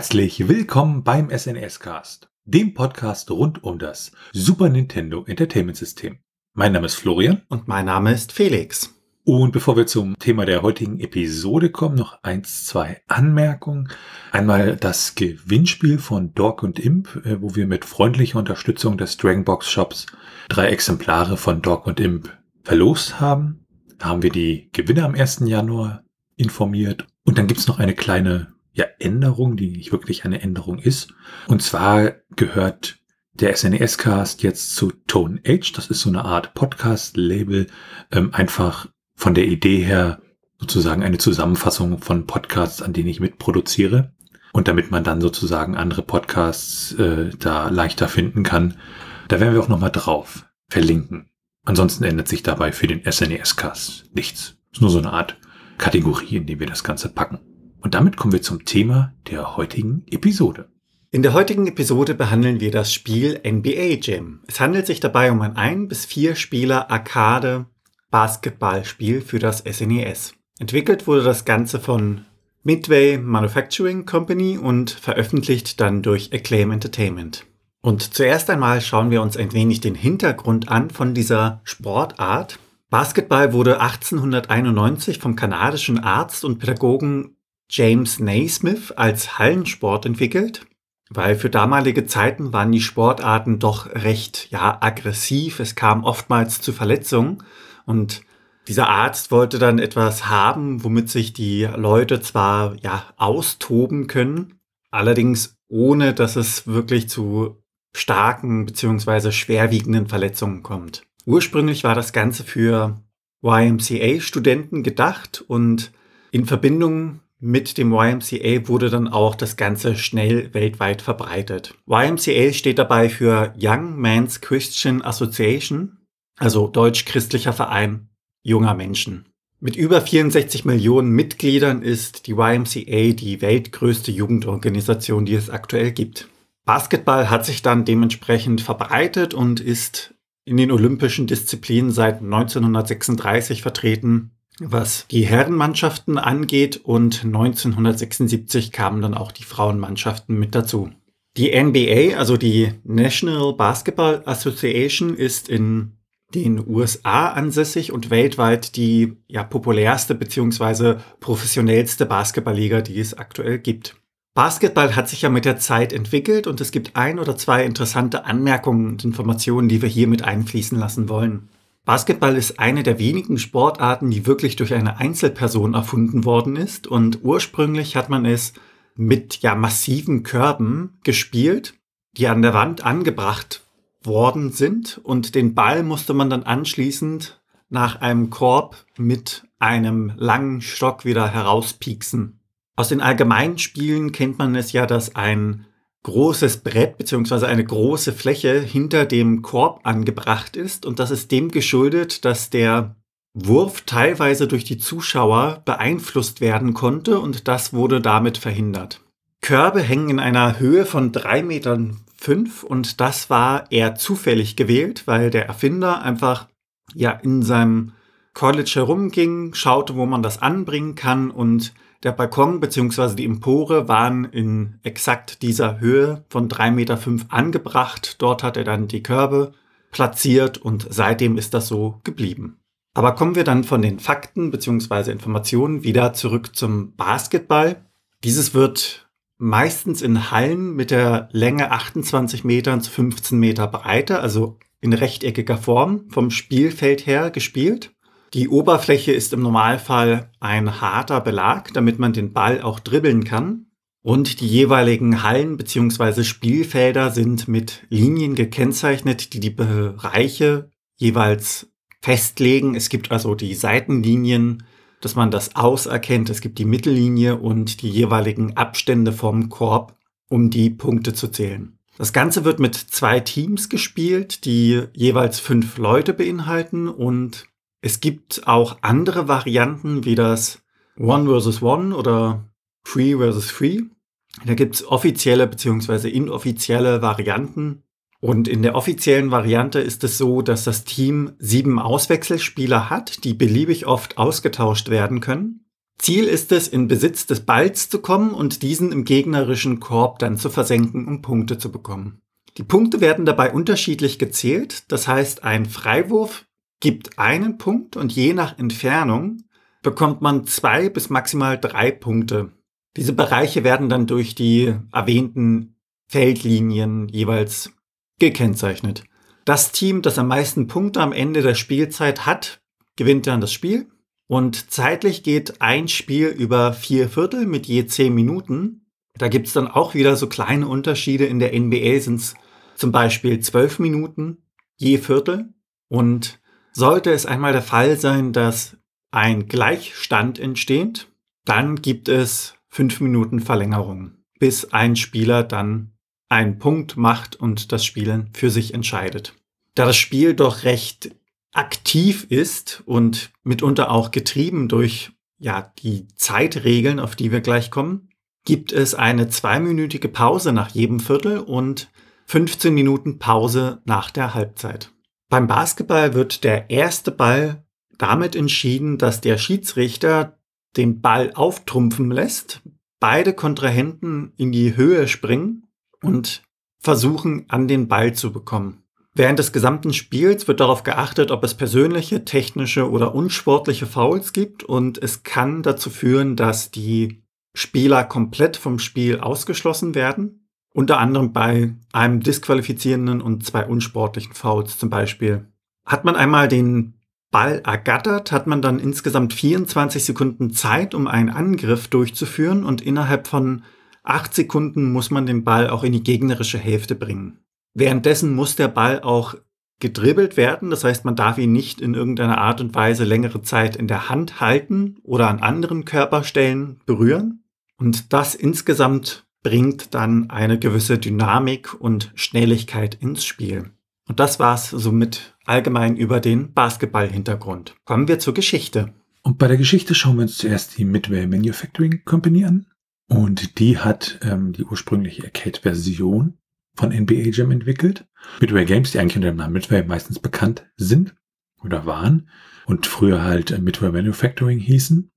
herzlich willkommen beim SNES Cast, dem Podcast rund um das Super Nintendo Entertainment System. Mein Name ist Florian. Und mein Name ist Felix. Und bevor wir zum Thema der heutigen Episode kommen, noch eins, zwei Anmerkungen. Einmal das Gewinnspiel von Dog und Imp, äh, wo wir mit freundlicher Unterstützung des Dragonbox Shops drei Exemplare von Dog und Imp verlost haben. Da haben wir die Gewinner am 1. Januar informiert. Und dann gibt's noch eine kleine ja, Änderung, die nicht wirklich eine Änderung ist. Und zwar gehört der SNES-Cast jetzt zu Tone Age. Das ist so eine Art Podcast-Label, ähm, einfach von der Idee her sozusagen eine Zusammenfassung von Podcasts, an denen ich mitproduziere. Und damit man dann sozusagen andere Podcasts äh, da leichter finden kann, da werden wir auch nochmal drauf verlinken. Ansonsten ändert sich dabei für den SNES-Cast nichts. Ist nur so eine Art Kategorie, in die wir das Ganze packen. Und damit kommen wir zum Thema der heutigen Episode. In der heutigen Episode behandeln wir das Spiel NBA Jam. Es handelt sich dabei um ein ein bis vier Spieler Arcade Basketballspiel für das SNES. E Entwickelt wurde das Ganze von Midway Manufacturing Company und veröffentlicht dann durch Acclaim Entertainment. Und zuerst einmal schauen wir uns ein wenig den Hintergrund an von dieser Sportart. Basketball wurde 1891 vom kanadischen Arzt und Pädagogen James Naismith als Hallensport entwickelt, weil für damalige Zeiten waren die Sportarten doch recht ja aggressiv. Es kam oftmals zu Verletzungen und dieser Arzt wollte dann etwas haben, womit sich die Leute zwar ja austoben können, allerdings ohne dass es wirklich zu starken bzw. schwerwiegenden Verletzungen kommt. Ursprünglich war das Ganze für YMCA-Studenten gedacht und in Verbindung mit dem YMCA wurde dann auch das Ganze schnell weltweit verbreitet. YMCA steht dabei für Young Men's Christian Association, also deutsch-christlicher Verein junger Menschen. Mit über 64 Millionen Mitgliedern ist die YMCA die weltgrößte Jugendorganisation, die es aktuell gibt. Basketball hat sich dann dementsprechend verbreitet und ist in den olympischen Disziplinen seit 1936 vertreten was die Herrenmannschaften angeht und 1976 kamen dann auch die Frauenmannschaften mit dazu. Die NBA, also die National Basketball Association, ist in den USA ansässig und weltweit die ja, populärste bzw. professionellste Basketballliga, die es aktuell gibt. Basketball hat sich ja mit der Zeit entwickelt und es gibt ein oder zwei interessante Anmerkungen und Informationen, die wir hier mit einfließen lassen wollen. Basketball ist eine der wenigen Sportarten, die wirklich durch eine Einzelperson erfunden worden ist. Und ursprünglich hat man es mit ja massiven Körben gespielt, die an der Wand angebracht worden sind. Und den Ball musste man dann anschließend nach einem Korb mit einem langen Stock wieder herauspieksen. Aus den allgemeinen Spielen kennt man es ja, dass ein großes Brett beziehungsweise eine große Fläche hinter dem Korb angebracht ist und das ist dem geschuldet, dass der Wurf teilweise durch die Zuschauer beeinflusst werden konnte und das wurde damit verhindert. Körbe hängen in einer Höhe von drei Metern und das war eher zufällig gewählt, weil der Erfinder einfach ja in seinem College herumging, schaute, wo man das anbringen kann und der Balkon bzw. die Empore waren in exakt dieser Höhe von 3,5 Meter angebracht. Dort hat er dann die Körbe platziert und seitdem ist das so geblieben. Aber kommen wir dann von den Fakten bzw. Informationen wieder zurück zum Basketball. Dieses wird meistens in Hallen mit der Länge 28 Metern zu 15 Meter Breite, also in rechteckiger Form vom Spielfeld her gespielt. Die Oberfläche ist im Normalfall ein harter Belag, damit man den Ball auch dribbeln kann. Und die jeweiligen Hallen bzw. Spielfelder sind mit Linien gekennzeichnet, die die Bereiche jeweils festlegen. Es gibt also die Seitenlinien, dass man das auserkennt. Es gibt die Mittellinie und die jeweiligen Abstände vom Korb, um die Punkte zu zählen. Das Ganze wird mit zwei Teams gespielt, die jeweils fünf Leute beinhalten und es gibt auch andere Varianten wie das One versus One oder Free versus Free. Da gibt es offizielle bzw. inoffizielle Varianten. Und in der offiziellen Variante ist es so, dass das Team sieben Auswechselspieler hat, die beliebig oft ausgetauscht werden können. Ziel ist es, in Besitz des Balls zu kommen und diesen im gegnerischen Korb dann zu versenken, um Punkte zu bekommen. Die Punkte werden dabei unterschiedlich gezählt. Das heißt, ein Freiwurf gibt einen Punkt und je nach Entfernung bekommt man zwei bis maximal drei Punkte. Diese Bereiche werden dann durch die erwähnten Feldlinien jeweils gekennzeichnet. Das Team, das am meisten Punkte am Ende der Spielzeit hat, gewinnt dann das Spiel. Und zeitlich geht ein Spiel über vier Viertel mit je zehn Minuten. Da gibt's dann auch wieder so kleine Unterschiede. In der NBA sind's zum Beispiel zwölf Minuten je Viertel. Und sollte es einmal der Fall sein, dass ein Gleichstand entsteht, dann gibt es fünf Minuten Verlängerung, bis ein Spieler dann einen Punkt macht und das Spielen für sich entscheidet. Da das Spiel doch recht aktiv ist und mitunter auch getrieben durch ja, die Zeitregeln, auf die wir gleich kommen, gibt es eine zweiminütige Pause nach jedem Viertel und 15 Minuten Pause nach der Halbzeit. Beim Basketball wird der erste Ball damit entschieden, dass der Schiedsrichter den Ball auftrumpfen lässt, beide Kontrahenten in die Höhe springen und versuchen, an den Ball zu bekommen. Während des gesamten Spiels wird darauf geachtet, ob es persönliche, technische oder unsportliche Fouls gibt und es kann dazu führen, dass die Spieler komplett vom Spiel ausgeschlossen werden. Unter anderem bei einem disqualifizierenden und zwei unsportlichen Fouls zum Beispiel. Hat man einmal den Ball ergattert, hat man dann insgesamt 24 Sekunden Zeit, um einen Angriff durchzuführen und innerhalb von acht Sekunden muss man den Ball auch in die gegnerische Hälfte bringen. Währenddessen muss der Ball auch gedribbelt werden, das heißt, man darf ihn nicht in irgendeiner Art und Weise längere Zeit in der Hand halten oder an anderen Körperstellen berühren. Und das insgesamt bringt dann eine gewisse Dynamik und Schnelligkeit ins Spiel. Und das war's somit allgemein über den Basketball-Hintergrund. Kommen wir zur Geschichte. Und bei der Geschichte schauen wir uns zuerst die Midway Manufacturing Company an. Und die hat ähm, die ursprüngliche Arcade-Version von NBA Jam entwickelt. Midway Games, die eigentlich unter dem Namen Midway meistens bekannt sind oder waren und früher halt Midway Manufacturing hießen,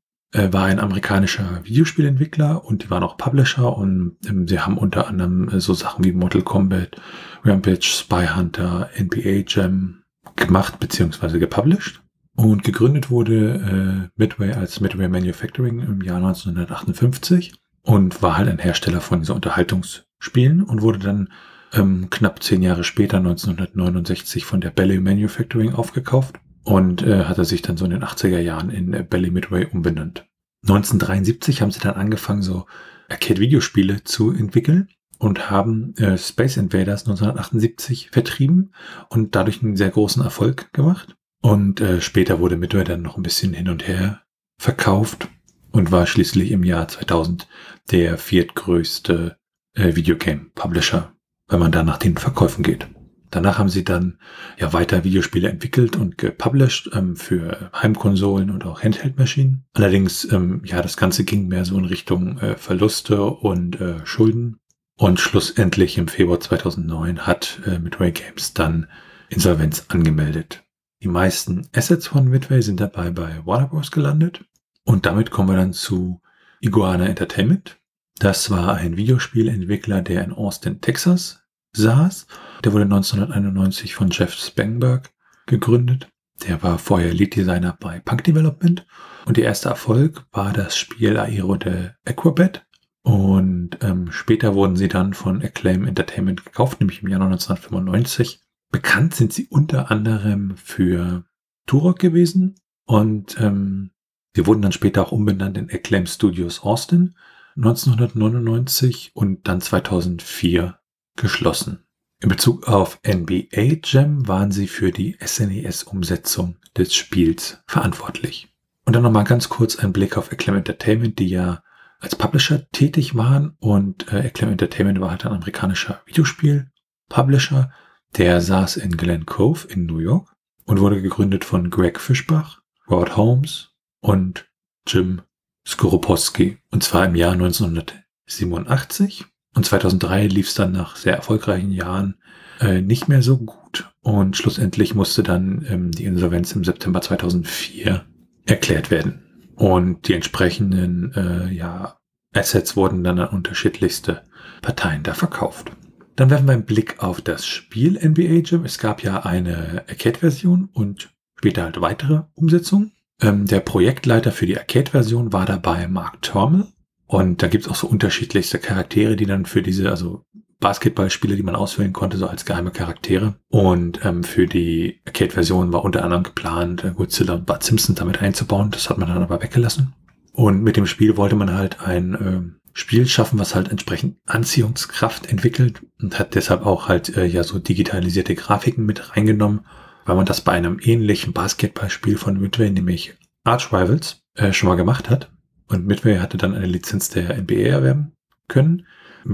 war ein amerikanischer Videospielentwickler und die waren auch Publisher und ähm, sie haben unter anderem äh, so Sachen wie Mortal Kombat, Rampage, Spy Hunter, NBA Jam gemacht bzw. gepublished. Und gegründet wurde äh, Midway als Midway Manufacturing im Jahr 1958 und war halt ein Hersteller von diesen Unterhaltungsspielen und wurde dann ähm, knapp zehn Jahre später, 1969, von der Belly Manufacturing aufgekauft und äh, hatte sich dann so in den 80er Jahren in äh, Belly Midway umbenannt. 1973 haben sie dann angefangen, so Arcade-Videospiele zu entwickeln und haben äh, Space Invaders 1978 vertrieben und dadurch einen sehr großen Erfolg gemacht. Und äh, später wurde Midway dann noch ein bisschen hin und her verkauft und war schließlich im Jahr 2000 der viertgrößte äh, Videogame-Publisher, wenn man da nach den Verkäufen geht. Danach haben sie dann ja weiter Videospiele entwickelt und gepublished ähm, für Heimkonsolen und auch Handheld-Maschinen. Allerdings, ähm, ja, das Ganze ging mehr so in Richtung äh, Verluste und äh, Schulden und schlussendlich im Februar 2009 hat äh, Midway Games dann Insolvenz angemeldet. Die meisten Assets von Midway sind dabei bei Warner Bros. gelandet. Und damit kommen wir dann zu Iguana Entertainment. Das war ein Videospielentwickler, der in Austin, Texas saß. Der wurde 1991 von Jeff Spangberg gegründet. Der war vorher Lead Designer bei Punk Development. Und der erste Erfolg war das Spiel Aero de Aquabet. Und ähm, später wurden sie dann von Acclaim Entertainment gekauft, nämlich im Jahr 1995. Bekannt sind sie unter anderem für Turok gewesen und ähm, sie wurden dann später auch umbenannt in Acclaim Studios Austin 1999 und dann 2004 geschlossen. In Bezug auf NBA Jam waren sie für die SNES-Umsetzung des Spiels verantwortlich. Und dann nochmal ganz kurz ein Blick auf Acclaim Entertainment, die ja als Publisher tätig waren und äh, Acclaim Entertainment war halt ein amerikanischer Videospiel-Publisher. Der saß in Glen Cove in New York und wurde gegründet von Greg Fischbach, Rod Holmes und Jim Skoropowski. Und zwar im Jahr 1987. Und 2003 lief es dann nach sehr erfolgreichen Jahren äh, nicht mehr so gut. Und schlussendlich musste dann ähm, die Insolvenz im September 2004 erklärt werden. Und die entsprechenden äh, ja, Assets wurden dann an unterschiedlichste Parteien da verkauft. Dann werfen wir einen Blick auf das Spiel NBA Jam. Es gab ja eine Arcade-Version und später halt weitere Umsetzungen. Ähm, der Projektleiter für die Arcade-Version war dabei Mark Tormel. Und da gibt es auch so unterschiedlichste Charaktere, die dann für diese, also Basketballspiele, die man auswählen konnte, so als geheime Charaktere. Und ähm, für die Arcade-Version war unter anderem geplant, äh, Godzilla und Bud Simpson damit einzubauen. Das hat man dann aber weggelassen. Und mit dem Spiel wollte man halt ein äh, Spiel schaffen, was halt entsprechend Anziehungskraft entwickelt und hat deshalb auch halt äh, ja so digitalisierte Grafiken mit reingenommen, weil man das bei einem ähnlichen Basketballspiel von Midway, nämlich Arch Rivals, äh, schon mal gemacht hat. Und Midway hatte dann eine Lizenz der NBA erwerben können.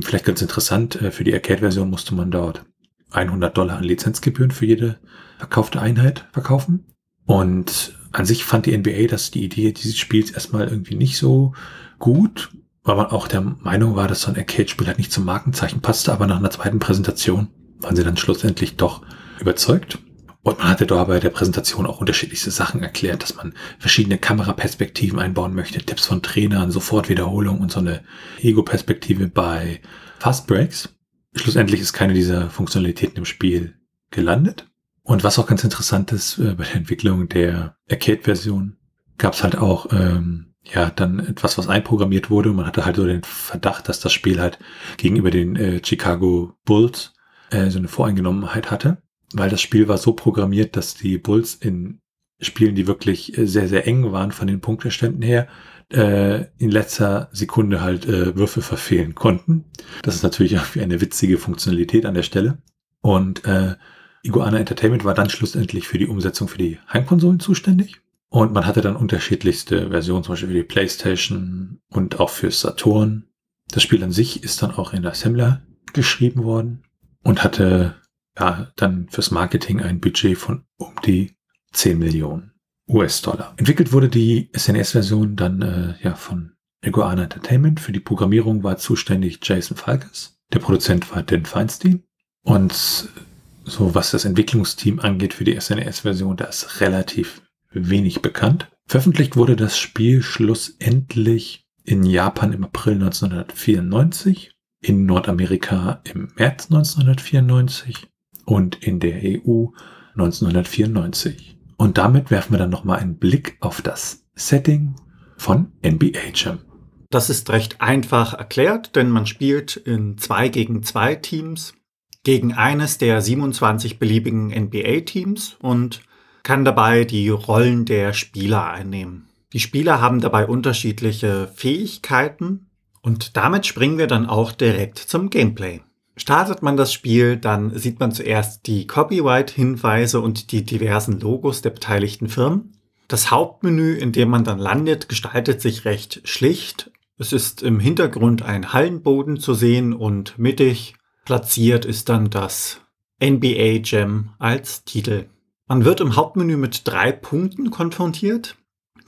Vielleicht ganz interessant, äh, für die Arcade-Version musste man dort 100 Dollar an Lizenzgebühren für jede verkaufte Einheit verkaufen. Und an sich fand die NBA, dass die Idee dieses Spiels erstmal irgendwie nicht so gut, weil man auch der Meinung war, dass so ein Arcade-Spiel halt nicht zum Markenzeichen passte, aber nach einer zweiten Präsentation waren sie dann schlussendlich doch überzeugt. Und man hatte da bei der Präsentation auch unterschiedlichste Sachen erklärt, dass man verschiedene Kameraperspektiven einbauen möchte, Tipps von Trainern, Sofortwiederholung und so eine Ego-Perspektive bei Fast Breaks. Schlussendlich ist keine dieser Funktionalitäten im Spiel gelandet. Und was auch ganz interessant ist, äh, bei der Entwicklung der Arcade-Version gab es halt auch ähm, ja dann etwas, was einprogrammiert wurde. Man hatte halt so den Verdacht, dass das Spiel halt gegenüber den äh, Chicago Bulls äh, so eine Voreingenommenheit hatte weil das Spiel war so programmiert, dass die Bulls in Spielen, die wirklich äh, sehr, sehr eng waren von den Punkteständen her, äh, in letzter Sekunde halt äh, Würfel verfehlen konnten. Das ist natürlich irgendwie eine witzige Funktionalität an der Stelle. Und äh, Iguana Entertainment war dann schlussendlich für die Umsetzung für die Heimkonsolen zuständig. Und man hatte dann unterschiedlichste Versionen, zum Beispiel für die PlayStation und auch für Saturn. Das Spiel an sich ist dann auch in Assembler geschrieben worden und hatte ja, dann fürs Marketing ein Budget von um die 10 Millionen US-Dollar. Entwickelt wurde die SNES-Version dann äh, ja von Iguana Entertainment. Für die Programmierung war zuständig Jason Falkes. Der Produzent war Dan Feinstein. Und so was das Entwicklungsteam angeht für die SNES-Version, da ist relativ wenig bekannt. Veröffentlicht wurde das Spiel schlussendlich in Japan im April 1994, in Nordamerika im März 1994 und in der EU 1994. Und damit werfen wir dann nochmal einen Blick auf das Setting von NBA Jam. Das ist recht einfach erklärt, denn man spielt in zwei gegen zwei Teams gegen eines der 27 beliebigen NBA-Teams und kann dabei die Rollen der Spieler einnehmen. Die Spieler haben dabei unterschiedliche Fähigkeiten und damit springen wir dann auch direkt zum Gameplay. Startet man das Spiel, dann sieht man zuerst die Copyright-Hinweise und die diversen Logos der beteiligten Firmen. Das Hauptmenü, in dem man dann landet, gestaltet sich recht schlicht. Es ist im Hintergrund ein Hallenboden zu sehen und mittig platziert ist dann das NBA Jam als Titel. Man wird im Hauptmenü mit drei Punkten konfrontiert.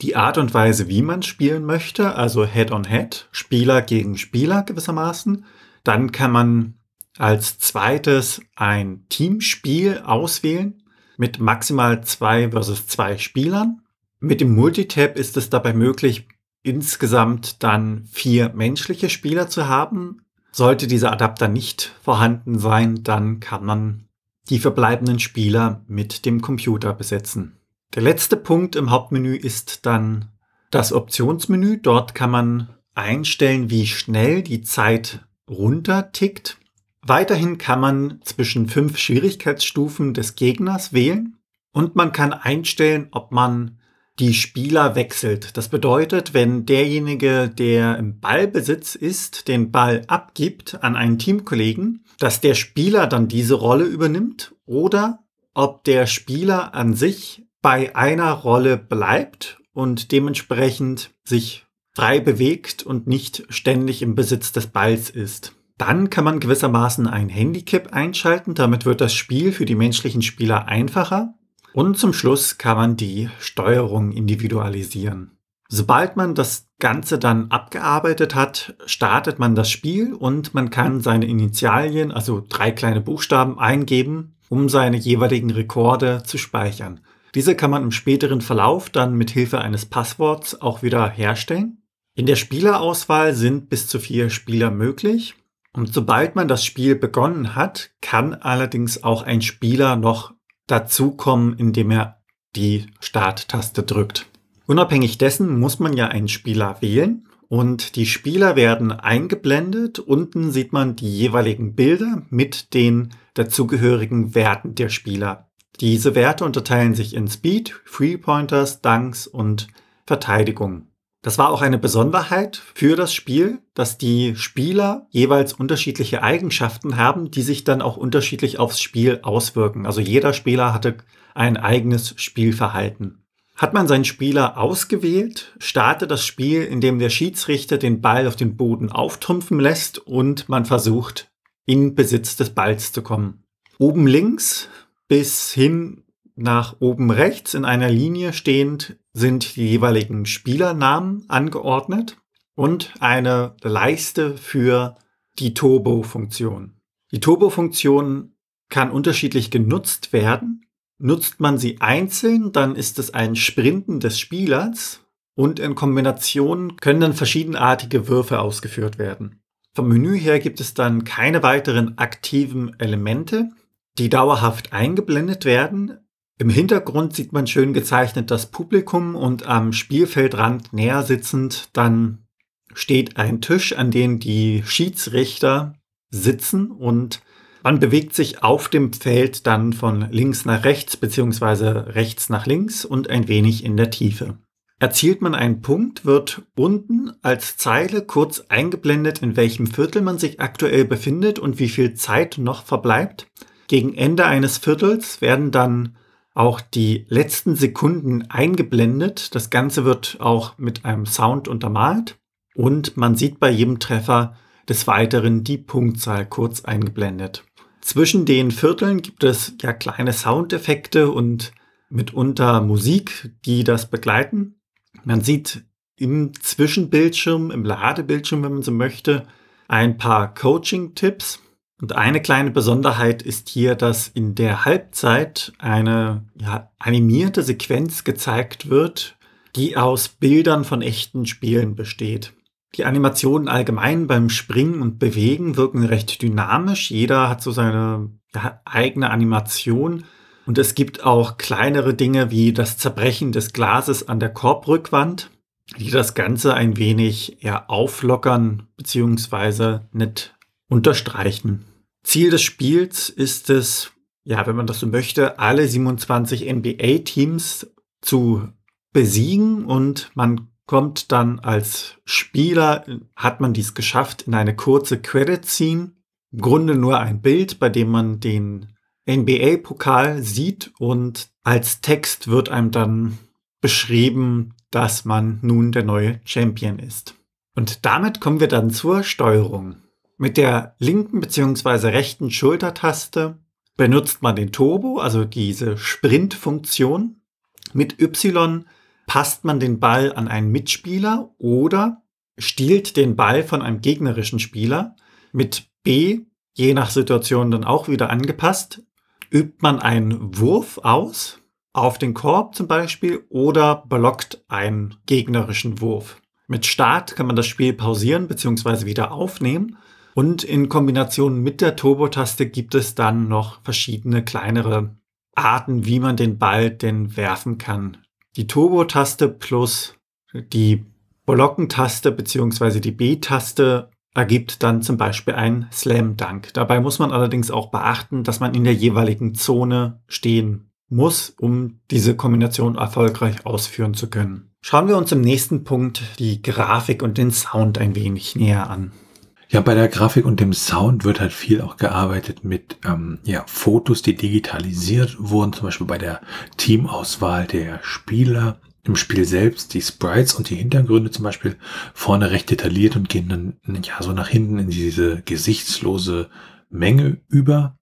Die Art und Weise, wie man spielen möchte, also Head-on-Head, -Head, Spieler gegen Spieler gewissermaßen. Dann kann man als zweites ein Teamspiel auswählen mit maximal zwei versus zwei Spielern. Mit dem Multitab ist es dabei möglich, insgesamt dann vier menschliche Spieler zu haben. Sollte dieser Adapter nicht vorhanden sein, dann kann man die verbleibenden Spieler mit dem Computer besetzen. Der letzte Punkt im Hauptmenü ist dann das Optionsmenü. Dort kann man einstellen, wie schnell die Zeit runtertickt. Weiterhin kann man zwischen fünf Schwierigkeitsstufen des Gegners wählen und man kann einstellen, ob man die Spieler wechselt. Das bedeutet, wenn derjenige, der im Ballbesitz ist, den Ball abgibt an einen Teamkollegen, dass der Spieler dann diese Rolle übernimmt oder ob der Spieler an sich bei einer Rolle bleibt und dementsprechend sich frei bewegt und nicht ständig im Besitz des Balls ist. Dann kann man gewissermaßen ein Handicap einschalten. Damit wird das Spiel für die menschlichen Spieler einfacher. Und zum Schluss kann man die Steuerung individualisieren. Sobald man das Ganze dann abgearbeitet hat, startet man das Spiel und man kann seine Initialien, also drei kleine Buchstaben, eingeben, um seine jeweiligen Rekorde zu speichern. Diese kann man im späteren Verlauf dann mit Hilfe eines Passworts auch wieder herstellen. In der Spielerauswahl sind bis zu vier Spieler möglich. Und sobald man das Spiel begonnen hat, kann allerdings auch ein Spieler noch dazukommen, indem er die Starttaste drückt. Unabhängig dessen muss man ja einen Spieler wählen und die Spieler werden eingeblendet. Unten sieht man die jeweiligen Bilder mit den dazugehörigen Werten der Spieler. Diese Werte unterteilen sich in Speed, Free Pointers, Dunks und Verteidigung. Das war auch eine Besonderheit für das Spiel, dass die Spieler jeweils unterschiedliche Eigenschaften haben, die sich dann auch unterschiedlich aufs Spiel auswirken. Also jeder Spieler hatte ein eigenes Spielverhalten. Hat man seinen Spieler ausgewählt, startet das Spiel, indem der Schiedsrichter den Ball auf den Boden auftrumpfen lässt und man versucht, in Besitz des Balls zu kommen. Oben links bis hin nach oben rechts in einer Linie stehend sind die jeweiligen Spielernamen angeordnet und eine Leiste für die Turbo-Funktion. Die Turbo-Funktion kann unterschiedlich genutzt werden. Nutzt man sie einzeln, dann ist es ein Sprinten des Spielers und in Kombination können dann verschiedenartige Würfe ausgeführt werden. Vom Menü her gibt es dann keine weiteren aktiven Elemente, die dauerhaft eingeblendet werden. Im Hintergrund sieht man schön gezeichnet das Publikum und am Spielfeldrand näher sitzend dann steht ein Tisch, an dem die Schiedsrichter sitzen und man bewegt sich auf dem Feld dann von links nach rechts beziehungsweise rechts nach links und ein wenig in der Tiefe. Erzielt man einen Punkt, wird unten als Zeile kurz eingeblendet, in welchem Viertel man sich aktuell befindet und wie viel Zeit noch verbleibt. Gegen Ende eines Viertels werden dann auch die letzten Sekunden eingeblendet. Das Ganze wird auch mit einem Sound untermalt und man sieht bei jedem Treffer des Weiteren die Punktzahl kurz eingeblendet. Zwischen den Vierteln gibt es ja kleine Soundeffekte und mitunter Musik, die das begleiten. Man sieht im Zwischenbildschirm, im Ladebildschirm, wenn man so möchte, ein paar Coaching-Tipps. Und eine kleine Besonderheit ist hier, dass in der Halbzeit eine ja, animierte Sequenz gezeigt wird, die aus Bildern von echten Spielen besteht. Die Animationen allgemein beim Springen und Bewegen wirken recht dynamisch. Jeder hat so seine ja, eigene Animation. Und es gibt auch kleinere Dinge wie das Zerbrechen des Glases an der Korbrückwand, die das Ganze ein wenig eher auflockern bzw. nicht unterstreichen. Ziel des Spiels ist es, ja, wenn man das so möchte, alle 27 NBA-Teams zu besiegen und man kommt dann als Spieler, hat man dies geschafft, in eine kurze Credit Scene. Im Grunde nur ein Bild, bei dem man den NBA-Pokal sieht und als Text wird einem dann beschrieben, dass man nun der neue Champion ist. Und damit kommen wir dann zur Steuerung. Mit der linken bzw. rechten Schultertaste benutzt man den Turbo, also diese Sprint-Funktion. Mit Y passt man den Ball an einen Mitspieler oder stiehlt den Ball von einem gegnerischen Spieler. Mit B, je nach Situation dann auch wieder angepasst, übt man einen Wurf aus, auf den Korb zum Beispiel, oder blockt einen gegnerischen Wurf. Mit Start kann man das Spiel pausieren bzw. wieder aufnehmen. Und in Kombination mit der Turbo-Taste gibt es dann noch verschiedene kleinere Arten, wie man den Ball denn werfen kann. Die Turbo-Taste plus die Blockentaste bzw. die B-Taste ergibt dann zum Beispiel ein Slam Dunk. Dabei muss man allerdings auch beachten, dass man in der jeweiligen Zone stehen muss, um diese Kombination erfolgreich ausführen zu können. Schauen wir uns im nächsten Punkt die Grafik und den Sound ein wenig näher an. Ja, bei der Grafik und dem Sound wird halt viel auch gearbeitet mit ähm, ja, Fotos, die digitalisiert wurden, zum Beispiel bei der Teamauswahl der Spieler im Spiel selbst, die Sprites und die Hintergründe zum Beispiel vorne recht detailliert und gehen dann ja so nach hinten in diese gesichtslose Menge über.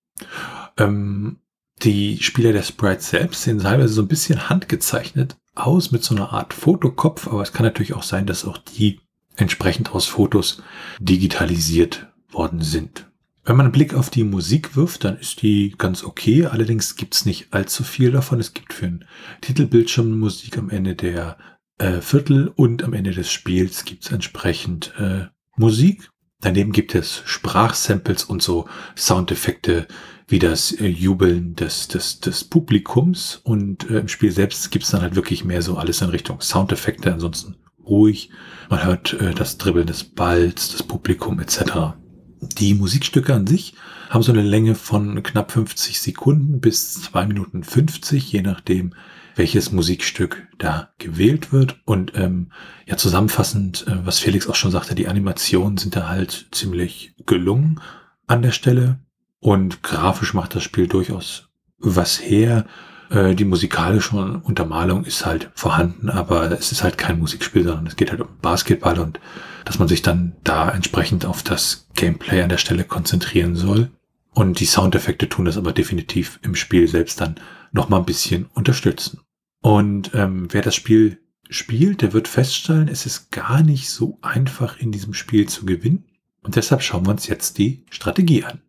Ähm, die Spieler der Sprites selbst sehen teilweise so ein bisschen handgezeichnet aus mit so einer Art Fotokopf, aber es kann natürlich auch sein, dass auch die entsprechend aus Fotos digitalisiert worden sind. Wenn man einen Blick auf die Musik wirft, dann ist die ganz okay. Allerdings gibt's nicht allzu viel davon. Es gibt für einen Titelbildschirm Musik am Ende der äh, Viertel und am Ende des Spiels gibt's entsprechend äh, Musik. Daneben gibt es Sprachsamples und so Soundeffekte wie das äh, Jubeln des, des, des Publikums. Und äh, im Spiel selbst gibt's dann halt wirklich mehr so alles in Richtung Soundeffekte. Ansonsten ruhig. Man hört äh, das Dribbeln des Balls, das Publikum etc. Die Musikstücke an sich haben so eine Länge von knapp 50 Sekunden bis 2 Minuten 50, je nachdem, welches Musikstück da gewählt wird. Und ähm, ja, zusammenfassend, äh, was Felix auch schon sagte, die Animationen sind da halt ziemlich gelungen an der Stelle. Und grafisch macht das Spiel durchaus was her. Äh, die musikalische Untermalung ist halt vorhanden, aber es ist halt kein Musikspiel, sondern es geht halt um Basketball und dass man sich dann da entsprechend auf das Gameplay an der Stelle konzentrieren soll. Und die Soundeffekte tun das aber definitiv im Spiel selbst dann nochmal ein bisschen unterstützen. Und ähm, wer das Spiel spielt, der wird feststellen, es ist gar nicht so einfach in diesem Spiel zu gewinnen. Und deshalb schauen wir uns jetzt die Strategie an.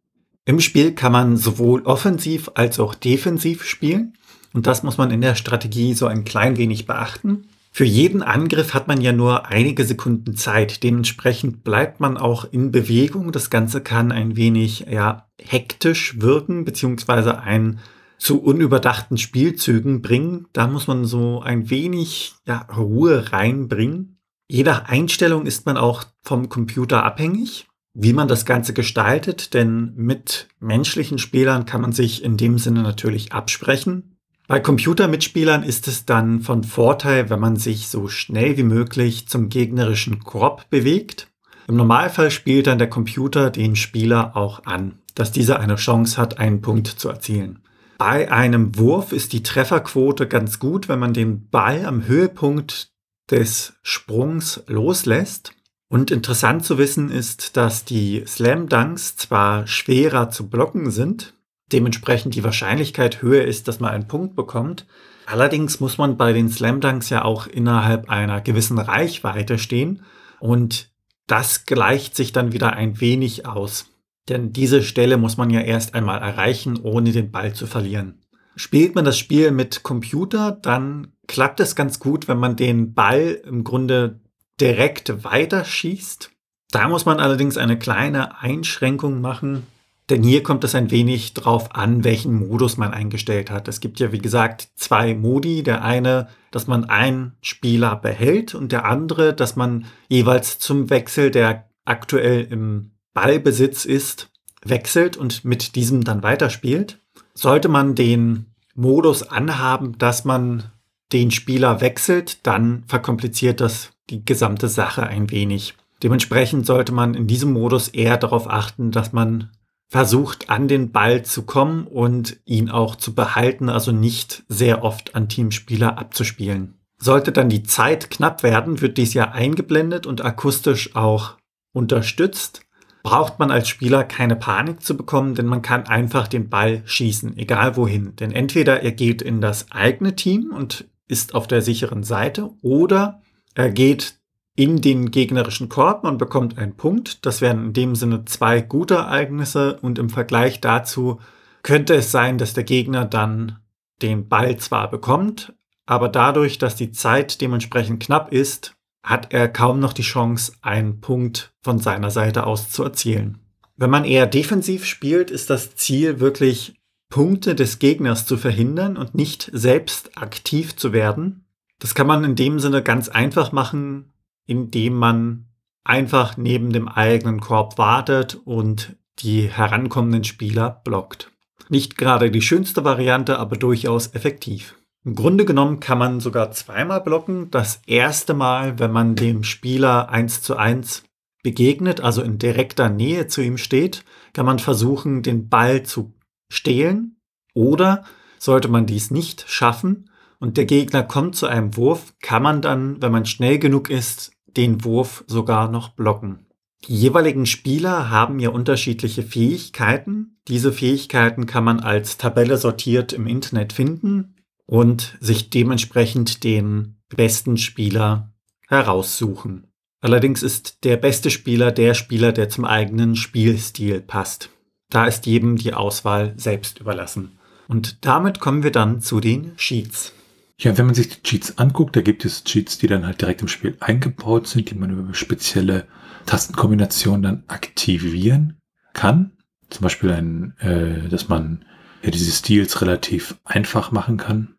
Im Spiel kann man sowohl offensiv als auch defensiv spielen. Und das muss man in der Strategie so ein klein wenig beachten. Für jeden Angriff hat man ja nur einige Sekunden Zeit. Dementsprechend bleibt man auch in Bewegung. Das Ganze kann ein wenig ja, hektisch wirken, beziehungsweise ein zu unüberdachten Spielzügen bringen. Da muss man so ein wenig ja, Ruhe reinbringen. Je nach Einstellung ist man auch vom Computer abhängig, wie man das Ganze gestaltet, denn mit menschlichen Spielern kann man sich in dem Sinne natürlich absprechen. Bei Computermitspielern ist es dann von Vorteil, wenn man sich so schnell wie möglich zum gegnerischen Korb bewegt. Im Normalfall spielt dann der Computer den Spieler auch an, dass dieser eine Chance hat, einen Punkt zu erzielen. Bei einem Wurf ist die Trefferquote ganz gut, wenn man den Ball am Höhepunkt des Sprungs loslässt. Und interessant zu wissen ist, dass die Slam Dunks zwar schwerer zu blocken sind, dementsprechend die Wahrscheinlichkeit höher ist, dass man einen Punkt bekommt. Allerdings muss man bei den Slam Dunks ja auch innerhalb einer gewissen Reichweite stehen und das gleicht sich dann wieder ein wenig aus. Denn diese Stelle muss man ja erst einmal erreichen, ohne den Ball zu verlieren. Spielt man das Spiel mit Computer, dann klappt es ganz gut, wenn man den Ball im Grunde direkt weiterschießt. Da muss man allerdings eine kleine Einschränkung machen, denn hier kommt es ein wenig drauf an, welchen Modus man eingestellt hat. Es gibt ja, wie gesagt, zwei Modi. Der eine, dass man einen Spieler behält und der andere, dass man jeweils zum Wechsel, der aktuell im Ballbesitz ist, wechselt und mit diesem dann weiterspielt. Sollte man den Modus anhaben, dass man den Spieler wechselt, dann verkompliziert das die gesamte Sache ein wenig. Dementsprechend sollte man in diesem Modus eher darauf achten, dass man versucht, an den Ball zu kommen und ihn auch zu behalten, also nicht sehr oft an Teamspieler abzuspielen. Sollte dann die Zeit knapp werden, wird dies ja eingeblendet und akustisch auch unterstützt. Braucht man als Spieler keine Panik zu bekommen, denn man kann einfach den Ball schießen, egal wohin. Denn entweder er geht in das eigene Team und ist auf der sicheren Seite oder er geht in den gegnerischen Korb. Man bekommt einen Punkt. Das wären in dem Sinne zwei gute Ereignisse und im Vergleich dazu könnte es sein, dass der Gegner dann den Ball zwar bekommt, aber dadurch, dass die Zeit dementsprechend knapp ist, hat er kaum noch die Chance, einen Punkt von seiner Seite aus zu erzielen. Wenn man eher defensiv spielt, ist das Ziel wirklich Punkte des Gegners zu verhindern und nicht selbst aktiv zu werden. Das kann man in dem Sinne ganz einfach machen, indem man einfach neben dem eigenen Korb wartet und die herankommenden Spieler blockt. Nicht gerade die schönste Variante, aber durchaus effektiv. Im Grunde genommen kann man sogar zweimal blocken. Das erste Mal, wenn man dem Spieler eins zu eins begegnet, also in direkter Nähe zu ihm steht, kann man versuchen, den Ball zu stehlen. Oder sollte man dies nicht schaffen, und der Gegner kommt zu einem Wurf, kann man dann, wenn man schnell genug ist, den Wurf sogar noch blocken. Die jeweiligen Spieler haben ja unterschiedliche Fähigkeiten. Diese Fähigkeiten kann man als Tabelle sortiert im Internet finden und sich dementsprechend den besten Spieler heraussuchen. Allerdings ist der beste Spieler der Spieler, der zum eigenen Spielstil passt. Da ist jedem die Auswahl selbst überlassen. Und damit kommen wir dann zu den Cheats. Ja, wenn man sich die Cheats anguckt, da gibt es Cheats, die dann halt direkt im Spiel eingebaut sind, die man über spezielle Tastenkombinationen dann aktivieren kann. Zum Beispiel ein, äh, dass man ja diese Stils relativ einfach machen kann.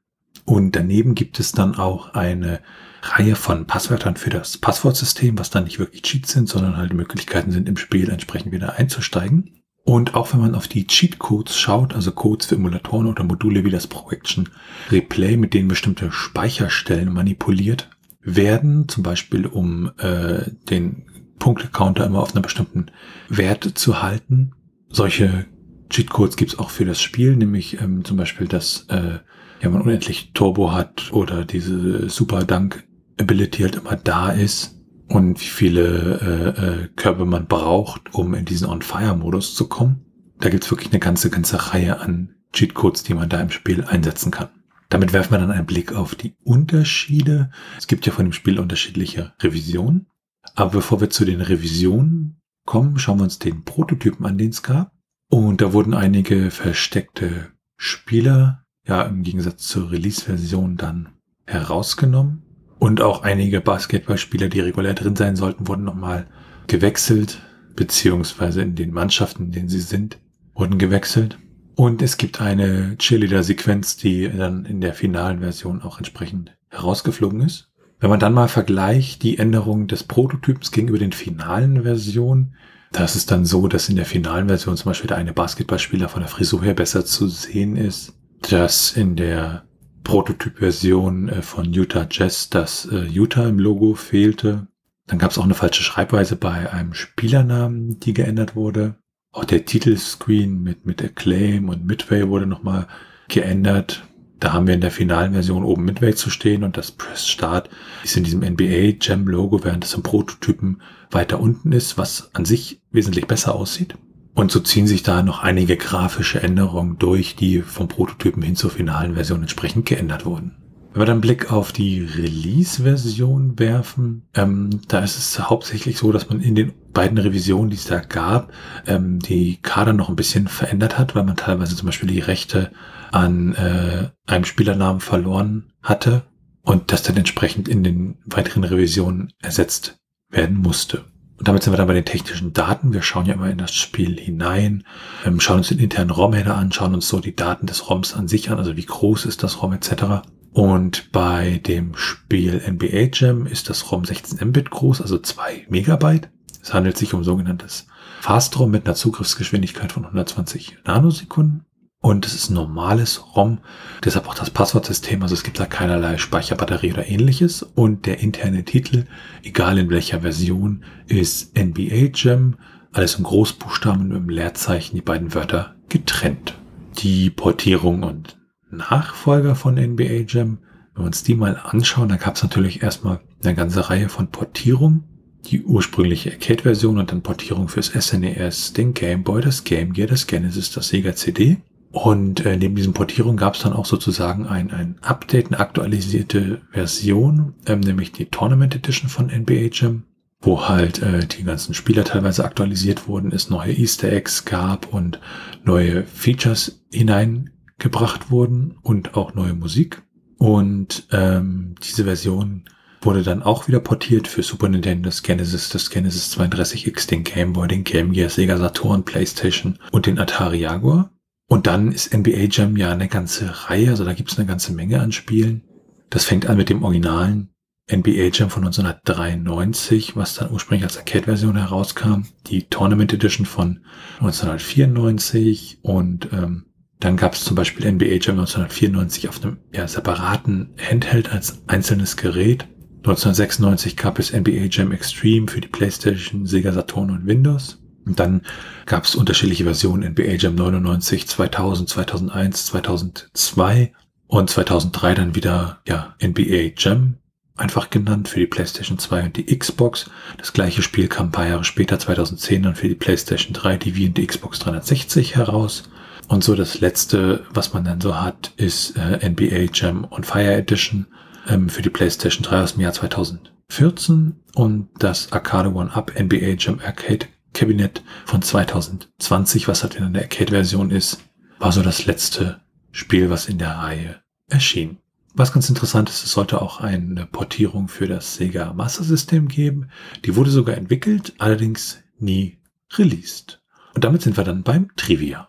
Und daneben gibt es dann auch eine Reihe von Passwörtern für das Passwortsystem, was dann nicht wirklich Cheats sind, sondern halt Möglichkeiten sind, im Spiel entsprechend wieder einzusteigen. Und auch wenn man auf die Cheat-Codes schaut, also Codes für Emulatoren oder Module wie das Projection Replay, mit denen bestimmte Speicherstellen manipuliert werden, zum Beispiel um äh, den Punktecounter immer auf einer bestimmten Wert zu halten. Solche Cheatcodes gibt es auch für das Spiel, nämlich ähm, zum Beispiel, dass äh, ja, man unendlich Turbo hat oder diese Super Dunk Ability halt immer da ist und wie viele äh, äh, Körbe man braucht, um in diesen On-Fire-Modus zu kommen. Da gibt's wirklich eine ganze, ganze Reihe an Cheatcodes, die man da im Spiel einsetzen kann. Damit werfen wir dann einen Blick auf die Unterschiede. Es gibt ja von dem Spiel unterschiedliche Revisionen. Aber bevor wir zu den Revisionen kommen, schauen wir uns den Prototypen an, den es gab. Und da wurden einige versteckte Spieler, ja im Gegensatz zur Release-Version dann herausgenommen. Und auch einige Basketballspieler, die regulär drin sein sollten, wurden nochmal gewechselt, beziehungsweise in den Mannschaften, in denen sie sind, wurden gewechselt. Und es gibt eine Cheerleader-Sequenz, die dann in der finalen Version auch entsprechend herausgeflogen ist. Wenn man dann mal vergleicht die Änderungen des Prototyps gegenüber den finalen Versionen, da ist dann so, dass in der finalen Version zum Beispiel der eine Basketballspieler von der Frisur her besser zu sehen ist, dass in der Prototyp-Version äh, von Utah Jazz, dass äh, Utah im Logo fehlte. Dann gab es auch eine falsche Schreibweise bei einem Spielernamen, die geändert wurde. Auch der Titelscreen mit, mit Acclaim und Midway wurde nochmal geändert. Da haben wir in der finalen Version oben Midway zu stehen und das Press Start ist in diesem NBA Jam Logo, während es im Prototypen weiter unten ist, was an sich wesentlich besser aussieht. Und so ziehen sich da noch einige grafische Änderungen durch, die vom Prototypen hin zur finalen Version entsprechend geändert wurden. Wenn wir dann einen Blick auf die Release-Version werfen, ähm, da ist es hauptsächlich so, dass man in den beiden Revisionen, die es da gab, ähm, die Kader noch ein bisschen verändert hat, weil man teilweise zum Beispiel die Rechte an äh, einem Spielernamen verloren hatte und das dann entsprechend in den weiteren Revisionen ersetzt werden musste. Und damit sind wir dann bei den technischen Daten. Wir schauen ja immer in das Spiel hinein, ähm, schauen uns den internen ROM-Header an, schauen uns so die Daten des ROMs an sich an, also wie groß ist das ROM etc. Und bei dem Spiel NBA Jam ist das ROM 16 Mbit groß, also 2 Megabyte. Es handelt sich um sogenanntes Fast ROM mit einer Zugriffsgeschwindigkeit von 120 Nanosekunden. Und es ist normales ROM, deshalb auch das Passwortsystem, also es gibt da keinerlei Speicherbatterie oder ähnliches. Und der interne Titel, egal in welcher Version, ist NBA Jam, alles in Großbuchstaben und im Leerzeichen, die beiden Wörter getrennt. Die Portierung und Nachfolger von NBA Jam, wenn wir uns die mal anschauen, dann gab es natürlich erstmal eine ganze Reihe von Portierungen. Die ursprüngliche Arcade-Version und dann Portierung fürs SNES, den Game Boy, das Game Gear, das Genesis, das Sega CD. Und äh, neben diesen Portierungen gab es dann auch sozusagen ein, ein Update, eine aktualisierte Version, ähm, nämlich die Tournament Edition von NBA Jam, wo halt äh, die ganzen Spieler teilweise aktualisiert wurden, es neue Easter Eggs gab und neue Features hineingebracht wurden und auch neue Musik. Und ähm, diese Version wurde dann auch wieder portiert für Super Nintendo, das Genesis, das Genesis 32X, den Game Boy, den Game Gear, Sega Saturn, PlayStation und den Atari Jaguar. Und dann ist NBA Jam ja eine ganze Reihe, also da gibt es eine ganze Menge an Spielen. Das fängt an mit dem originalen NBA Jam von 1993, was dann ursprünglich als Arcade-Version herauskam, die Tournament Edition von 1994 und ähm, dann gab es zum Beispiel NBA Jam 1994 auf einem ja, separaten Handheld als einzelnes Gerät. 1996 gab es NBA Jam Extreme für die PlayStation, Sega Saturn und Windows. Und dann gab es unterschiedliche Versionen NBA Jam 99, 2000, 2001, 2002 und 2003 dann wieder ja NBA Jam einfach genannt für die PlayStation 2 und die Xbox. Das gleiche Spiel kam ein paar Jahre später, 2010, dann für die PlayStation 3, die Wii und die Xbox 360 heraus. Und so das letzte, was man dann so hat, ist äh, NBA Jam on Fire Edition ähm, für die PlayStation 3 aus dem Jahr 2014 und das Arcade One-Up NBA Jam Arcade Kabinett von 2020, was halt in der Arcade-Version ist, war so das letzte Spiel, was in der Reihe erschien. Was ganz interessant ist, es sollte auch eine Portierung für das Sega Master System geben. Die wurde sogar entwickelt, allerdings nie released. Und damit sind wir dann beim Trivia.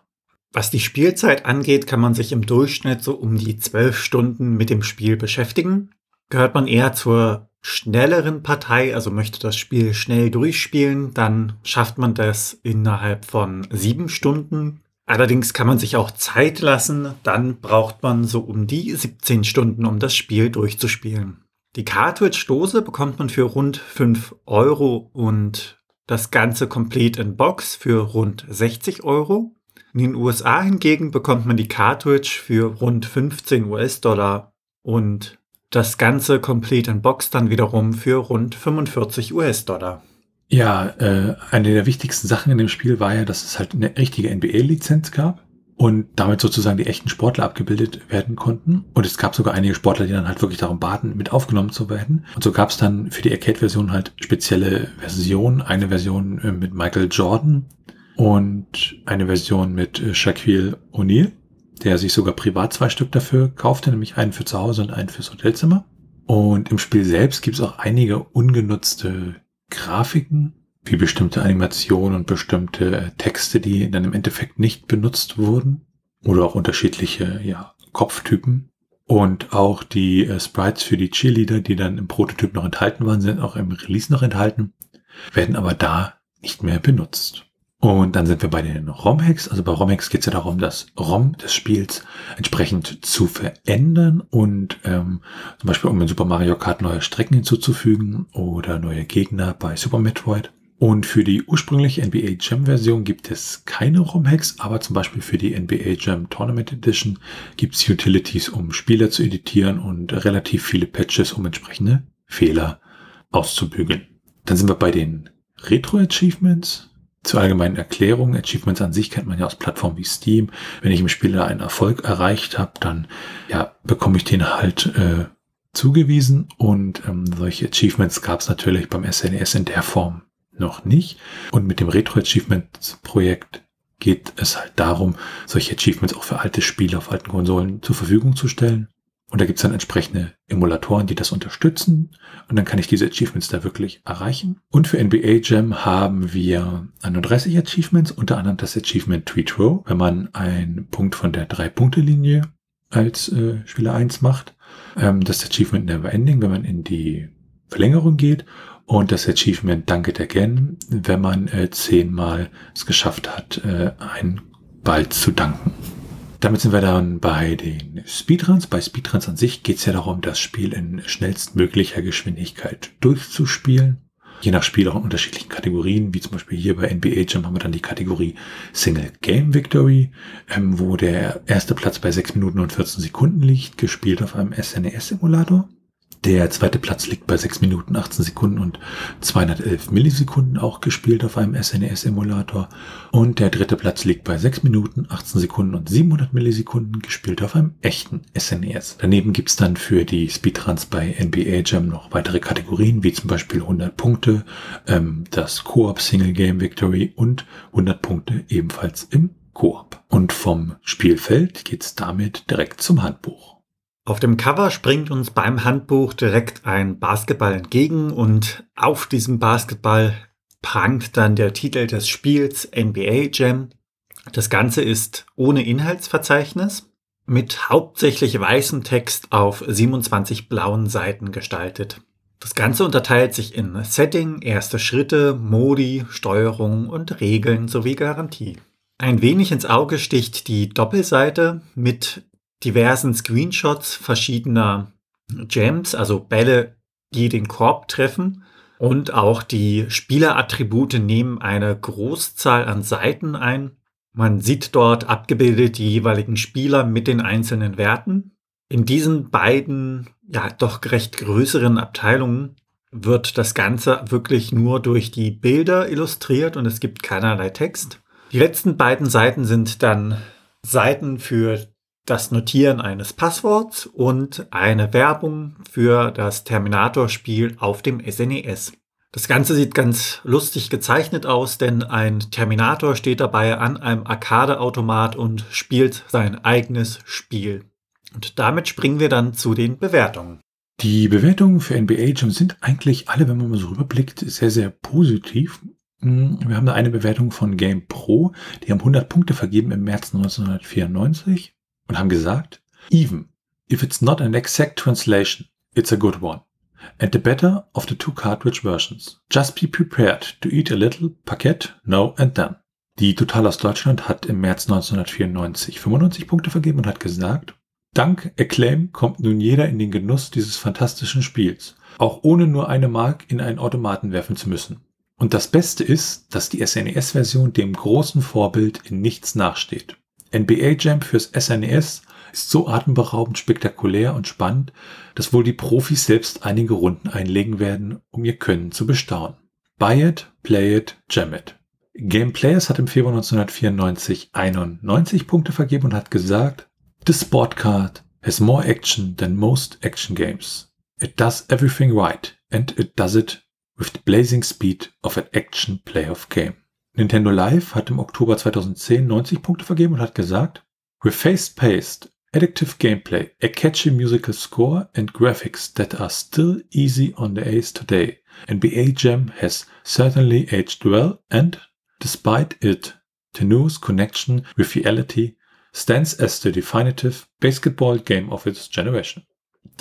Was die Spielzeit angeht, kann man sich im Durchschnitt so um die zwölf Stunden mit dem Spiel beschäftigen. Gehört man eher zur schnelleren Partei, also möchte das Spiel schnell durchspielen, dann schafft man das innerhalb von sieben Stunden. Allerdings kann man sich auch Zeit lassen, dann braucht man so um die 17 Stunden, um das Spiel durchzuspielen. Die Cartridge-Dose bekommt man für rund 5 Euro und das Ganze komplett in Box für rund 60 Euro. In den USA hingegen bekommt man die Cartridge für rund 15 US-Dollar und das Ganze komplett in Box dann wiederum für rund 45 US-Dollar. Ja, äh, eine der wichtigsten Sachen in dem Spiel war ja, dass es halt eine richtige NBA-Lizenz gab und damit sozusagen die echten Sportler abgebildet werden konnten. Und es gab sogar einige Sportler, die dann halt wirklich darum baten, mit aufgenommen zu werden. Und so gab es dann für die Arcade-Version halt spezielle Versionen. Eine Version äh, mit Michael Jordan und eine Version mit äh, Shaquille O'Neal der sich sogar privat zwei Stück dafür kaufte, nämlich einen für zu Hause und einen fürs Hotelzimmer. Und im Spiel selbst gibt es auch einige ungenutzte Grafiken, wie bestimmte Animationen und bestimmte äh, Texte, die dann im Endeffekt nicht benutzt wurden. Oder auch unterschiedliche ja, Kopftypen. Und auch die äh, Sprites für die Cheerleader, die dann im Prototyp noch enthalten waren, sind auch im Release noch enthalten, werden aber da nicht mehr benutzt. Und dann sind wir bei den ROM-Hacks. Also bei ROM-Hacks geht es ja darum, das ROM des Spiels entsprechend zu verändern und ähm, zum Beispiel um in Super Mario Kart neue Strecken hinzuzufügen oder neue Gegner bei Super Metroid. Und für die ursprüngliche NBA Jam Version gibt es keine ROM-Hacks, aber zum Beispiel für die NBA Jam Tournament Edition gibt es Utilities, um Spieler zu editieren und relativ viele Patches, um entsprechende Fehler auszubügeln. Dann sind wir bei den Retro Achievements. Zur allgemeinen Erklärung, Achievements an sich kennt man ja aus Plattformen wie Steam. Wenn ich im Spiel einen Erfolg erreicht habe, dann ja, bekomme ich den halt äh, zugewiesen und ähm, solche Achievements gab es natürlich beim SNES e in der Form noch nicht. Und mit dem Retro Achievements Projekt geht es halt darum, solche Achievements auch für alte Spiele auf alten Konsolen zur Verfügung zu stellen. Und da gibt's dann entsprechende Emulatoren, die das unterstützen. Und dann kann ich diese Achievements da wirklich erreichen. Und für NBA Jam haben wir 31 Achievements, unter anderem das Achievement Tweet Row, wenn man einen Punkt von der Drei-Punkte-Linie als äh, Spieler 1 macht. Ähm, das Achievement Never Ending, wenn man in die Verlängerung geht. Und das Achievement Dunk It Again, wenn man äh, zehnmal es geschafft hat, äh, einen Ball zu danken. Damit sind wir dann bei den Speedruns. Bei Speedruns an sich geht es ja darum, das Spiel in schnellstmöglicher Geschwindigkeit durchzuspielen. Je nach Spiel auch in unterschiedlichen Kategorien, wie zum Beispiel hier bei NBA Jam haben wir dann die Kategorie Single Game Victory, ähm, wo der erste Platz bei 6 Minuten und 14 Sekunden liegt, gespielt auf einem SNES-Simulator. Der zweite Platz liegt bei 6 Minuten 18 Sekunden und 211 Millisekunden, auch gespielt auf einem SNES-Emulator. Und der dritte Platz liegt bei 6 Minuten 18 Sekunden und 700 Millisekunden, gespielt auf einem echten SNES. Daneben gibt's dann für die Speedruns bei NBA Jam noch weitere Kategorien, wie zum Beispiel 100 Punkte, ähm, das Koop Single Game Victory und 100 Punkte ebenfalls im Koop. Und vom Spielfeld geht's damit direkt zum Handbuch. Auf dem Cover springt uns beim Handbuch direkt ein Basketball entgegen und auf diesem Basketball prangt dann der Titel des Spiels NBA Jam. Das Ganze ist ohne Inhaltsverzeichnis mit hauptsächlich weißem Text auf 27 blauen Seiten gestaltet. Das Ganze unterteilt sich in Setting, erste Schritte, Modi, Steuerung und Regeln sowie Garantie. Ein wenig ins Auge sticht die Doppelseite mit diversen Screenshots verschiedener Gems, also Bälle, die den Korb treffen. Und auch die Spielerattribute nehmen eine Großzahl an Seiten ein. Man sieht dort abgebildet die jeweiligen Spieler mit den einzelnen Werten. In diesen beiden, ja, doch recht größeren Abteilungen wird das Ganze wirklich nur durch die Bilder illustriert und es gibt keinerlei Text. Die letzten beiden Seiten sind dann Seiten für das Notieren eines Passworts und eine Werbung für das Terminator-Spiel auf dem SNES. E Das Ganze sieht ganz lustig gezeichnet aus, denn ein Terminator steht dabei an einem Arcade-Automat und spielt sein eigenes Spiel. Und damit springen wir dann zu den Bewertungen. Die Bewertungen für NBA Jam sind eigentlich alle, wenn man mal so rüberblickt, sehr, sehr positiv. Hm, wir haben da eine Bewertung von Game Pro, die haben 100 Punkte vergeben im März 1994 und haben gesagt, even if it's not an exact translation, it's a good one. And the better of the two cartridge versions. Just be prepared to eat a little packet now and then. Die Total aus Deutschland hat im März 1994 95 Punkte vergeben und hat gesagt, Dank Acclaim kommt nun jeder in den Genuss dieses fantastischen Spiels, auch ohne nur eine Mark in einen Automaten werfen zu müssen. Und das Beste ist, dass die SNES-Version dem großen Vorbild in nichts nachsteht. NBA Jam fürs SNES ist so atemberaubend spektakulär und spannend, dass wohl die Profis selbst einige Runden einlegen werden, um ihr Können zu bestaunen. Buy it, play it, jam it. Game Players hat im Februar 1994 91 Punkte vergeben und hat gesagt, The sport card has more action than most action games. It does everything right and it does it with the blazing speed of an action playoff game. Nintendo Live hat im Oktober 2010 90 Punkte vergeben und hat gesagt, With fast-paced, addictive gameplay, a catchy musical score and graphics that are still easy on the ace today, NBA Jam has certainly aged well and, despite its tenuous connection with reality, stands as the definitive basketball game of its generation.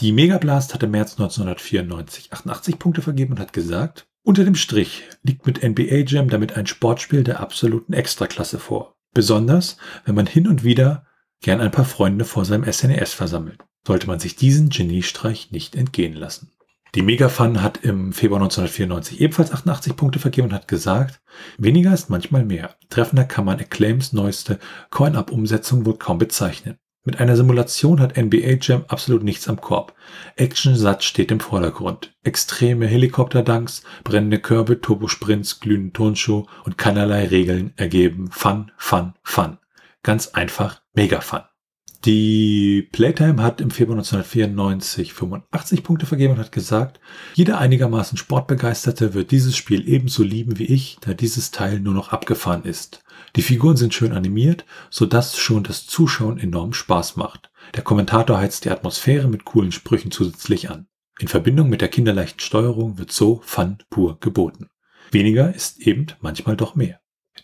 Die Mega Blast hatte im März 1994 88 Punkte vergeben und hat gesagt, unter dem Strich liegt mit NBA Jam damit ein Sportspiel der absoluten Extraklasse vor. Besonders, wenn man hin und wieder gern ein paar Freunde vor seinem SNES e versammelt, sollte man sich diesen Geniestreich nicht entgehen lassen. Die Megafun hat im Februar 1994 ebenfalls 88 Punkte vergeben und hat gesagt, weniger ist manchmal mehr. Treffender kann man Acclaims neueste Coin-Up-Umsetzung wohl kaum bezeichnen. Mit einer Simulation hat NBA Jam absolut nichts am Korb. Action-Satz steht im Vordergrund. Extreme Helikopter-Dunks, brennende Körbe, Turbosprints, glühende Turnschuhe und keinerlei Regeln ergeben Fun, Fun, Fun. Ganz einfach mega Fun. Die Playtime hat im Februar 1994 85 Punkte vergeben und hat gesagt, jeder einigermaßen Sportbegeisterte wird dieses Spiel ebenso lieben wie ich, da dieses Teil nur noch abgefahren ist. Die Figuren sind schön animiert, so dass schon das Zuschauen enorm Spaß macht. Der Kommentator heizt die Atmosphäre mit coolen Sprüchen zusätzlich an. In Verbindung mit der kinderleichten Steuerung wird so Fun pur geboten. Weniger ist eben manchmal doch mehr.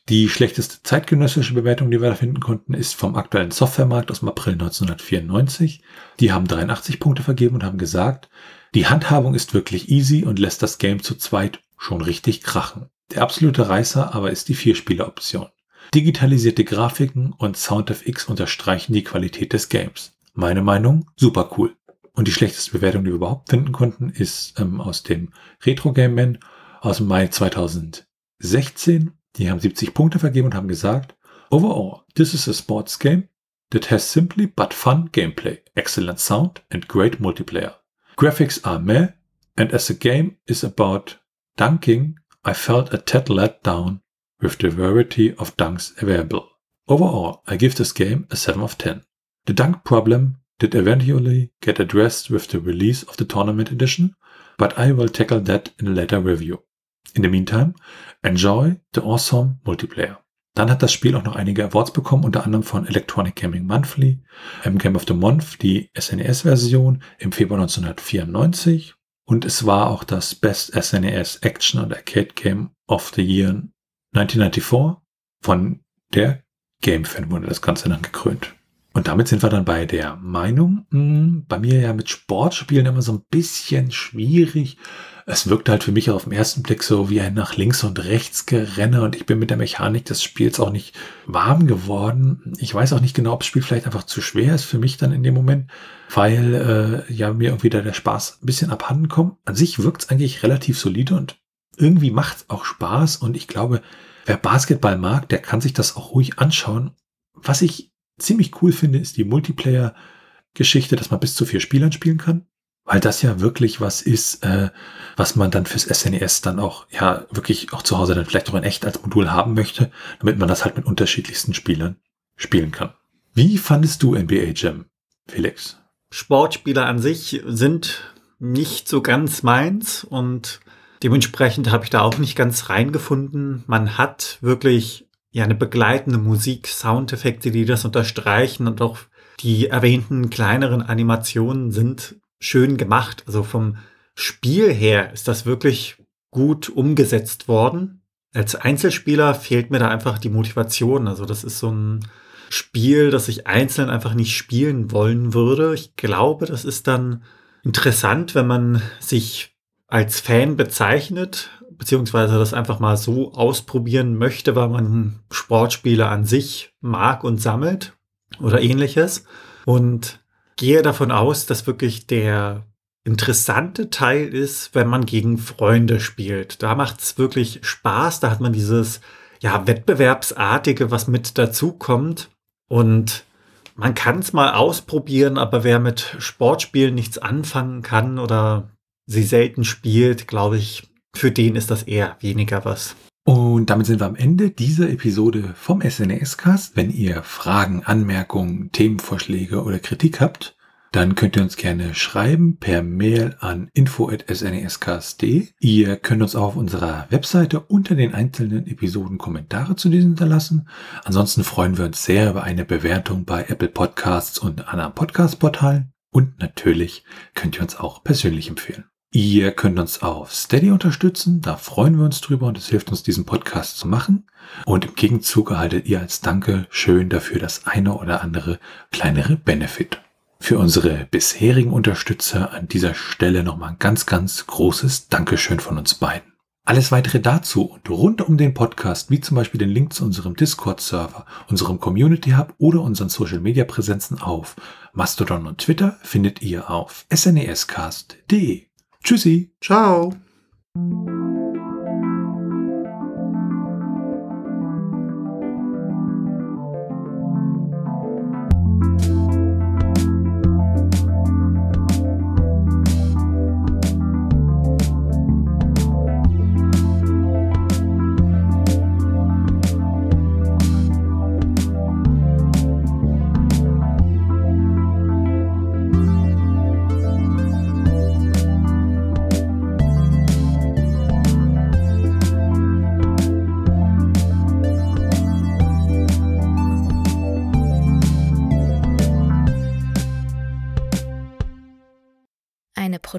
Die schlechteste zeitgenössische Bewertung, die wir da finden konnten, ist vom aktuellen Softwaremarkt aus dem April 1994. Die haben 83 Punkte vergeben und haben gesagt, die Handhabung ist wirklich easy und lässt das Game zu zweit schon richtig krachen. Der absolute Reißer aber ist die Vierspieler-Option. Digitalisierte Grafiken und SoundFX unterstreichen die Qualität des Games. Meine Meinung, super cool. Und die schlechteste Bewertung, die wir überhaupt finden konnten, ist ähm, aus dem Retro Game Man aus dem Mai 2016. Die haben 70 Punkte vergeben und haben gesagt, Overall, this is a sports game that has simply but fun gameplay, excellent sound and great multiplayer. Graphics are meh, and as the game is about dunking, I felt a tad let down with the variety of dunks available. Overall, I give this game a 7 of 10. The dunk problem did eventually get addressed with the release of the tournament edition, but I will tackle that in a later review. In the meantime, enjoy the awesome multiplayer. Dann hat das Spiel auch noch einige Awards bekommen, unter anderem von Electronic Gaming Monthly, im Game of the Month, die SNES-Version im Februar 1994 und es war auch das Best SNES Action und Arcade Game of the Year 1994 von der Game Fan wurde das Ganze dann gekrönt. Und damit sind wir dann bei der Meinung, hm, bei mir ja mit Sportspielen immer so ein bisschen schwierig. Es wirkt halt für mich auf den ersten Blick so wie ein nach links und rechts Gerenne und ich bin mit der Mechanik des Spiels auch nicht warm geworden. Ich weiß auch nicht genau, ob das Spiel vielleicht einfach zu schwer ist für mich dann in dem Moment, weil äh, ja mir irgendwie da der Spaß ein bisschen abhanden kommt. An sich wirkt es eigentlich relativ solide und irgendwie macht es auch Spaß und ich glaube, wer Basketball mag, der kann sich das auch ruhig anschauen. Was ich ziemlich cool finde, ist die Multiplayer-Geschichte, dass man bis zu vier Spielern spielen kann. Weil das ja wirklich was ist, äh, was man dann fürs SNES e dann auch, ja, wirklich auch zu Hause dann vielleicht auch in echt als Modul haben möchte, damit man das halt mit unterschiedlichsten Spielern spielen kann. Wie fandest du NBA Jam, Felix? Sportspieler an sich sind nicht so ganz meins und Dementsprechend habe ich da auch nicht ganz reingefunden. Man hat wirklich ja eine begleitende Musik, Soundeffekte, die das unterstreichen und auch die erwähnten kleineren Animationen sind schön gemacht. Also vom Spiel her ist das wirklich gut umgesetzt worden. Als Einzelspieler fehlt mir da einfach die Motivation. Also das ist so ein Spiel, das ich einzeln einfach nicht spielen wollen würde. Ich glaube, das ist dann interessant, wenn man sich als Fan bezeichnet, beziehungsweise das einfach mal so ausprobieren möchte, weil man Sportspiele an sich mag und sammelt oder ähnliches. Und gehe davon aus, dass wirklich der interessante Teil ist, wenn man gegen Freunde spielt. Da macht es wirklich Spaß, da hat man dieses ja, Wettbewerbsartige, was mit dazu kommt. Und man kann es mal ausprobieren, aber wer mit Sportspielen nichts anfangen kann oder sie selten spielt, glaube ich, für den ist das eher weniger was. Und damit sind wir am Ende dieser Episode vom SNES-Cast. Wenn ihr Fragen, Anmerkungen, Themenvorschläge oder Kritik habt, dann könnt ihr uns gerne schreiben per Mail an info.snescast.de. Ihr könnt uns auch auf unserer Webseite unter den einzelnen Episoden Kommentare zu diesen hinterlassen. Ansonsten freuen wir uns sehr über eine Bewertung bei Apple Podcasts und anderen Podcast-Portalen. Und natürlich könnt ihr uns auch persönlich empfehlen. Ihr könnt uns auf Steady unterstützen, da freuen wir uns drüber und es hilft uns, diesen Podcast zu machen. Und im Gegenzug erhaltet ihr als Danke schön dafür das eine oder andere kleinere Benefit. Für unsere bisherigen Unterstützer an dieser Stelle nochmal ein ganz, ganz großes Dankeschön von uns beiden. Alles weitere dazu und rund um den Podcast, wie zum Beispiel den Link zu unserem Discord-Server, unserem Community Hub oder unseren Social-Media-Präsenzen auf Mastodon und Twitter, findet ihr auf snescast.de. Tschüssi. Ciao.